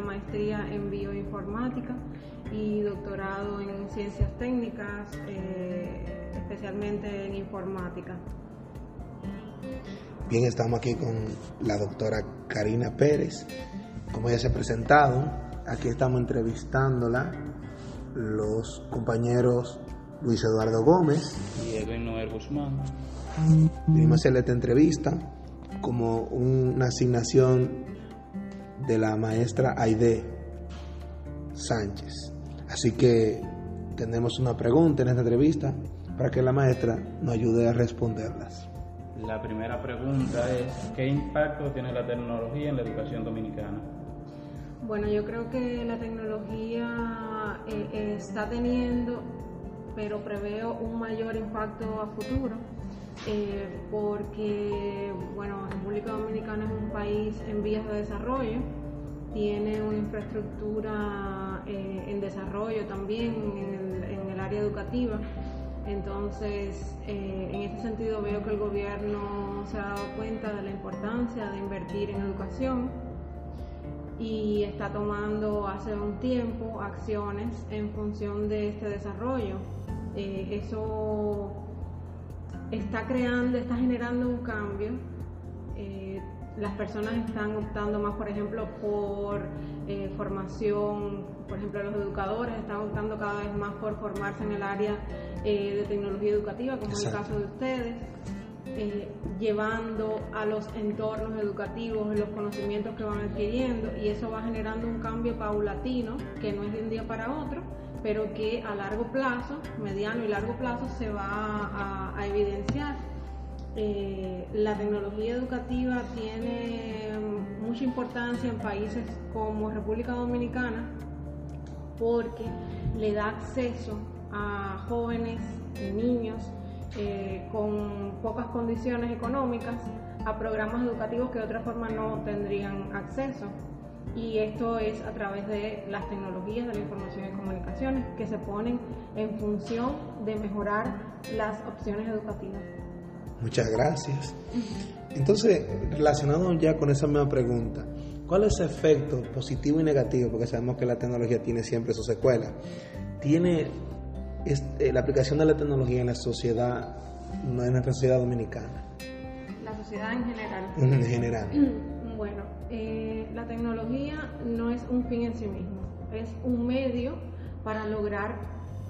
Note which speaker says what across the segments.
Speaker 1: una maestría en bioinformática y doctorado en ciencias técnicas, eh, especialmente en informática.
Speaker 2: Bien, estamos aquí con la doctora Karina Pérez. Como ella se ha presentado, aquí estamos entrevistándola los compañeros Luis Eduardo Gómez
Speaker 3: y Edwin Noel Guzmán.
Speaker 2: Vinimos a hacerle esta entrevista como una asignación de la maestra Aide Sánchez. Así que tenemos una pregunta en esta entrevista para que la maestra nos ayude a responderlas.
Speaker 3: La primera pregunta es, ¿qué impacto tiene la tecnología en la educación dominicana?
Speaker 1: Bueno, yo creo que la tecnología eh, está teniendo, pero preveo un mayor impacto a futuro, eh, porque, bueno, República Dominicana es un país en vías de desarrollo, tiene una infraestructura en desarrollo también en el, área educativa. Entonces, en este sentido veo que el gobierno se ha dado cuenta de la importancia de invertir en educación y está tomando hace un tiempo acciones en función de este desarrollo. Eh, eso está creando, está generando un cambio. Eh, las personas están optando más, por ejemplo, por eh, formación, por ejemplo, los educadores están optando cada vez más por formarse en el área de tecnología educativa, como es el caso de ustedes. Eh, llevando a los entornos educativos los conocimientos que van adquiriendo y eso va generando un cambio paulatino que no es de un día para otro, pero que a largo plazo, mediano y largo plazo, se va a, evidenciar. Eh, la tecnología educativa tiene mucha importancia en países como República Dominicana porque le da acceso a jóvenes, y niños, eh, con pocas condiciones económicas a programas educativos que de otra forma no tendrían acceso. Y esto es a través de las tecnologías de la información y comunicaciones que se ponen en función de mejorar las opciones educativas.
Speaker 2: Muchas gracias. Entonces, relacionado ya con esa misma pregunta, ¿cuál es el efecto positivo y negativo? Porque sabemos que la tecnología tiene siempre sus secuelas. ¿Tiene eh, la aplicación de la tecnología en la sociedad, en nuestra sociedad dominicana?
Speaker 1: La sociedad en general.
Speaker 2: En general.
Speaker 1: Eh, la tecnología no es un fin en sí mismo, es un medio para lograr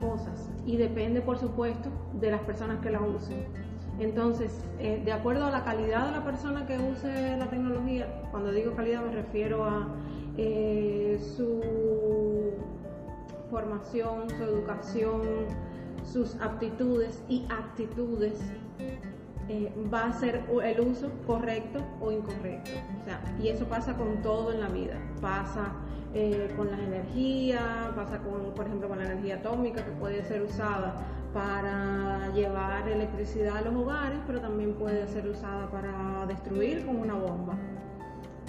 Speaker 1: cosas y depende, por supuesto, de las personas que la usen. Entonces, eh, de acuerdo a la calidad de la persona que use la tecnología, cuando digo calidad me refiero a su formación, su educación, sus aptitudes y actitudes, eh, va a ser el uso correcto o incorrecto. O sea, y eso pasa con todo en la vida. Pasa eh, con la energía, pasa con, por ejemplo, con la energía atómica que puede ser usada para llevar electricidad a los hogares, pero también puede ser usada para destruir como una bomba.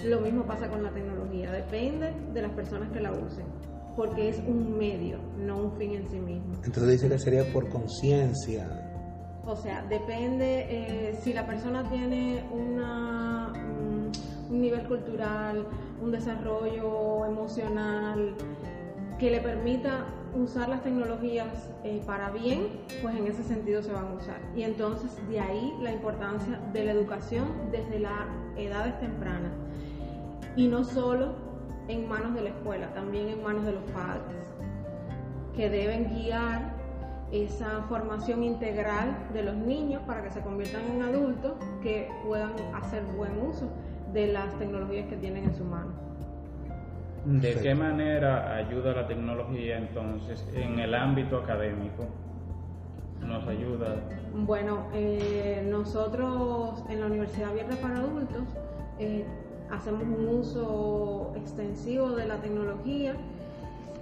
Speaker 1: Lo mismo pasa con la tecnología, depende de las personas que la usen porque es un medio, no un fin en sí mismo.
Speaker 2: Entonces dice que sería por conciencia.
Speaker 1: O sea, depende eh, si la persona tiene una, un nivel cultural, un desarrollo emocional que le permita usar las tecnologías eh, para bien, pues en ese sentido se van a usar. Y entonces de ahí la importancia de la educación desde las edades tempranas. Y no solo en manos de la escuela, también en manos de los padres, que deben guiar esa formación integral de los niños para que se conviertan en adultos que puedan hacer buen uso de las tecnologías que tienen en su mano.
Speaker 3: ¿De qué manera ayuda la tecnología entonces en el ámbito académico? ¿Nos ayuda?
Speaker 1: Bueno, eh, nosotros en la Universidad Abierta para Adultos eh, hacemos un uso extensivo de la tecnología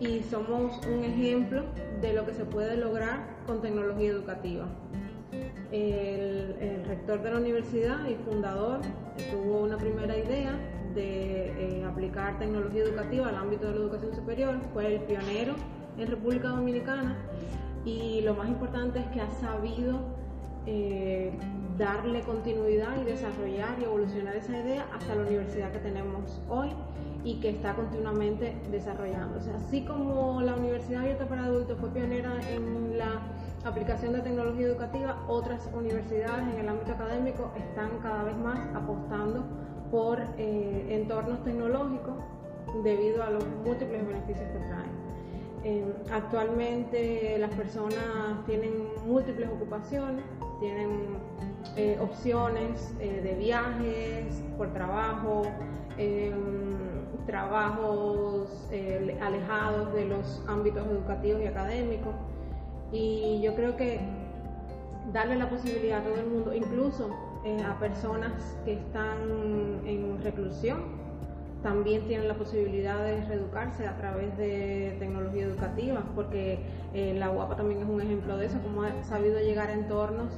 Speaker 1: y somos un ejemplo de lo que se puede lograr con tecnología educativa. El, rector de la universidad y fundador tuvo una primera idea de eh, aplicar tecnología educativa al ámbito de la educación superior, fue el pionero en República Dominicana y lo más importante es que ha sabido eh, darle continuidad y desarrollar y evolucionar esa idea hasta la universidad que tenemos hoy y que está continuamente desarrollándose. Así como la Universidad Abierta para Adultos fue pionera en la aplicación de tecnología educativa, otras universidades en el ámbito académico están cada vez más apostando por eh, entornos tecnológicos debido a los múltiples beneficios que traen. Eh, actualmente las personas tienen múltiples ocupaciones, tienen eh, opciones de viajes, por trabajo, trabajos alejados de los ámbitos educativos y académicos. Y yo creo que darle la posibilidad a todo el mundo, incluso eh, a personas que están en reclusión, también tienen la posibilidad de reeducarse a través de tecnología educativa, porque eh, la UAPA también es un ejemplo de eso, como ha sabido llegar a entornos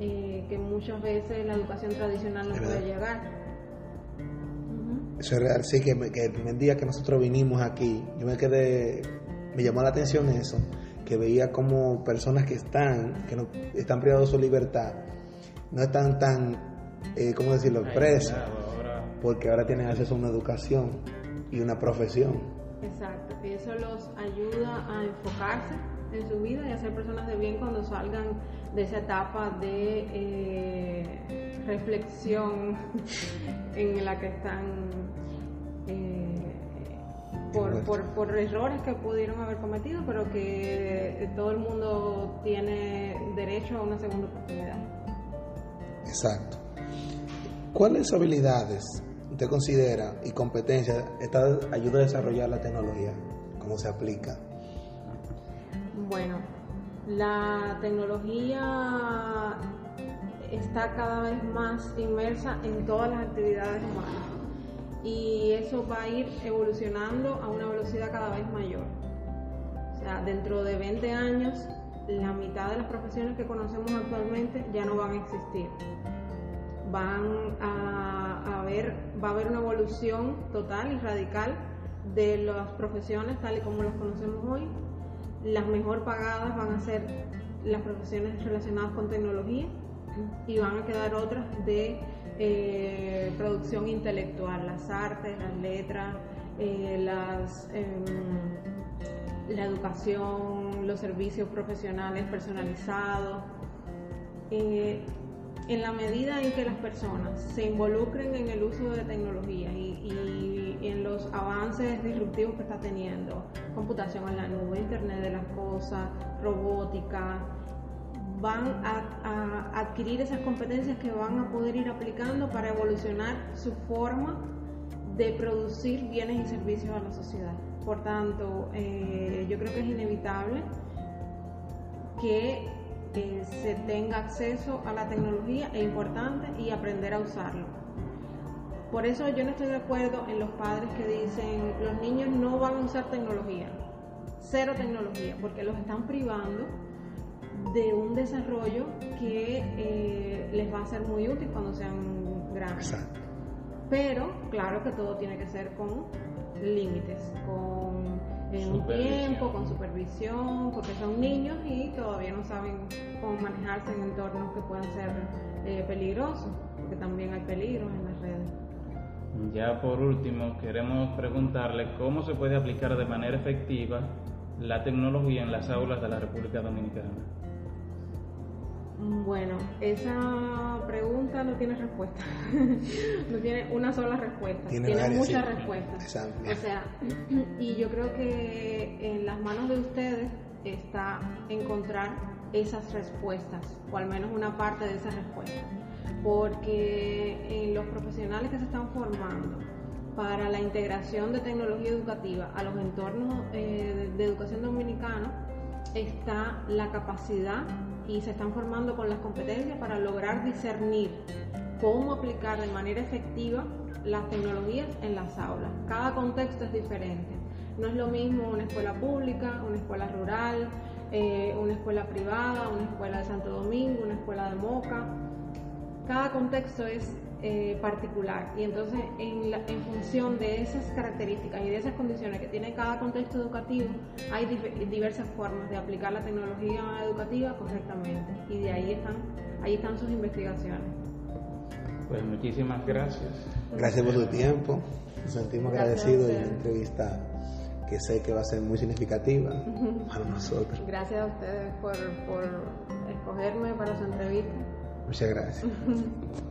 Speaker 1: eh, que muchas veces la educación tradicional no puede llegar.
Speaker 2: Eso es real, sí, que, que el primer día que nosotros vinimos aquí, yo me quedé, me llamó la atención eso, que veía como personas que están, que no están privados de su libertad, no están tan, eh, ¿cómo decirlo?, presos, porque ahora tienen acceso a una educación y una profesión.
Speaker 1: Exacto, y eso los ayuda a enfocarse en su vida y a ser personas de bien cuando salgan de esa etapa de eh, reflexión en la que están eh, por, por, por, errores que pudieron haber cometido, pero que todo el mundo tiene derecho a una segunda oportunidad.
Speaker 2: Exacto. ¿Cuáles habilidades usted considera y competencias ayuda a desarrollar la tecnología? ¿Cómo se aplica?
Speaker 1: Bueno, la tecnología está cada vez más inmersa en todas las actividades humanas y eso va a ir evolucionando a una velocidad cada vez mayor. O sea, dentro de 20 años, la mitad de las profesiones que conocemos actualmente ya no van a existir. Van a, haber, va a haber una evolución total y radical de las profesiones tal y como las conocemos hoy. Las mejor pagadas van a ser las profesiones relacionadas con tecnología y van a quedar otras de eh, producción intelectual, las artes, las letras, eh, las, em, la educación, los servicios profesionales personalizados. En la medida en que las personas se involucren en el uso de tecnología y, y, en los avances disruptivos que está teniendo, computación en la nube, Internet de las cosas, robótica, van a, adquirir esas competencias que van a poder ir aplicando para evolucionar su forma de producir bienes y servicios a la sociedad. Por tanto, eh, yo creo que es inevitable que eh, se tenga acceso a la tecnología, es importante, y aprender a usarlo. Por eso yo no estoy de acuerdo en los padres que dicen los niños no van a usar tecnología, cero tecnología, porque los están privando de un desarrollo que eh, les va a ser muy útil cuando sean grandes. Pero claro que todo tiene que ser con límites, con un tiempo, con supervisión, porque son niños y todavía no saben cómo manejarse en entornos que puedan ser eh, peligrosos, porque también hay peligros en las redes.
Speaker 3: Ya por último, queremos preguntarle cómo se puede aplicar de manera efectiva la tecnología en las aulas de la República Dominicana.
Speaker 1: Bueno, esa pregunta no tiene respuesta. no tiene una sola respuesta. Tiene, muchas respuestas. O sea, y yo creo que en las manos de ustedes está encontrar esas respuestas, o al menos una parte de esas respuestas. Porque en los profesionales que se están formando para la integración de tecnología educativa a los entornos eh, de educación dominicana, está la capacidad y se están formando con las competencias para lograr discernir cómo aplicar de manera efectiva las tecnologías en las aulas. Cada contexto es diferente. No es lo mismo una escuela pública, una escuela rural, eh, una escuela privada, una escuela de Santo Domingo, una escuela de Moca. Cada contexto es eh, particular y entonces en, en, función de esas características y de esas condiciones que tiene cada contexto educativo hay diversas formas de aplicar la tecnología educativa correctamente y de ahí están, ahí están sus investigaciones.
Speaker 3: Pues muchísimas gracias.
Speaker 2: Gracias por tu tiempo. Nos sentimos agradecidos de la entrevista que sé que va a ser muy significativa para nosotros.
Speaker 1: Gracias a ustedes por, por escogerme para su entrevista.
Speaker 2: Muchas gracias.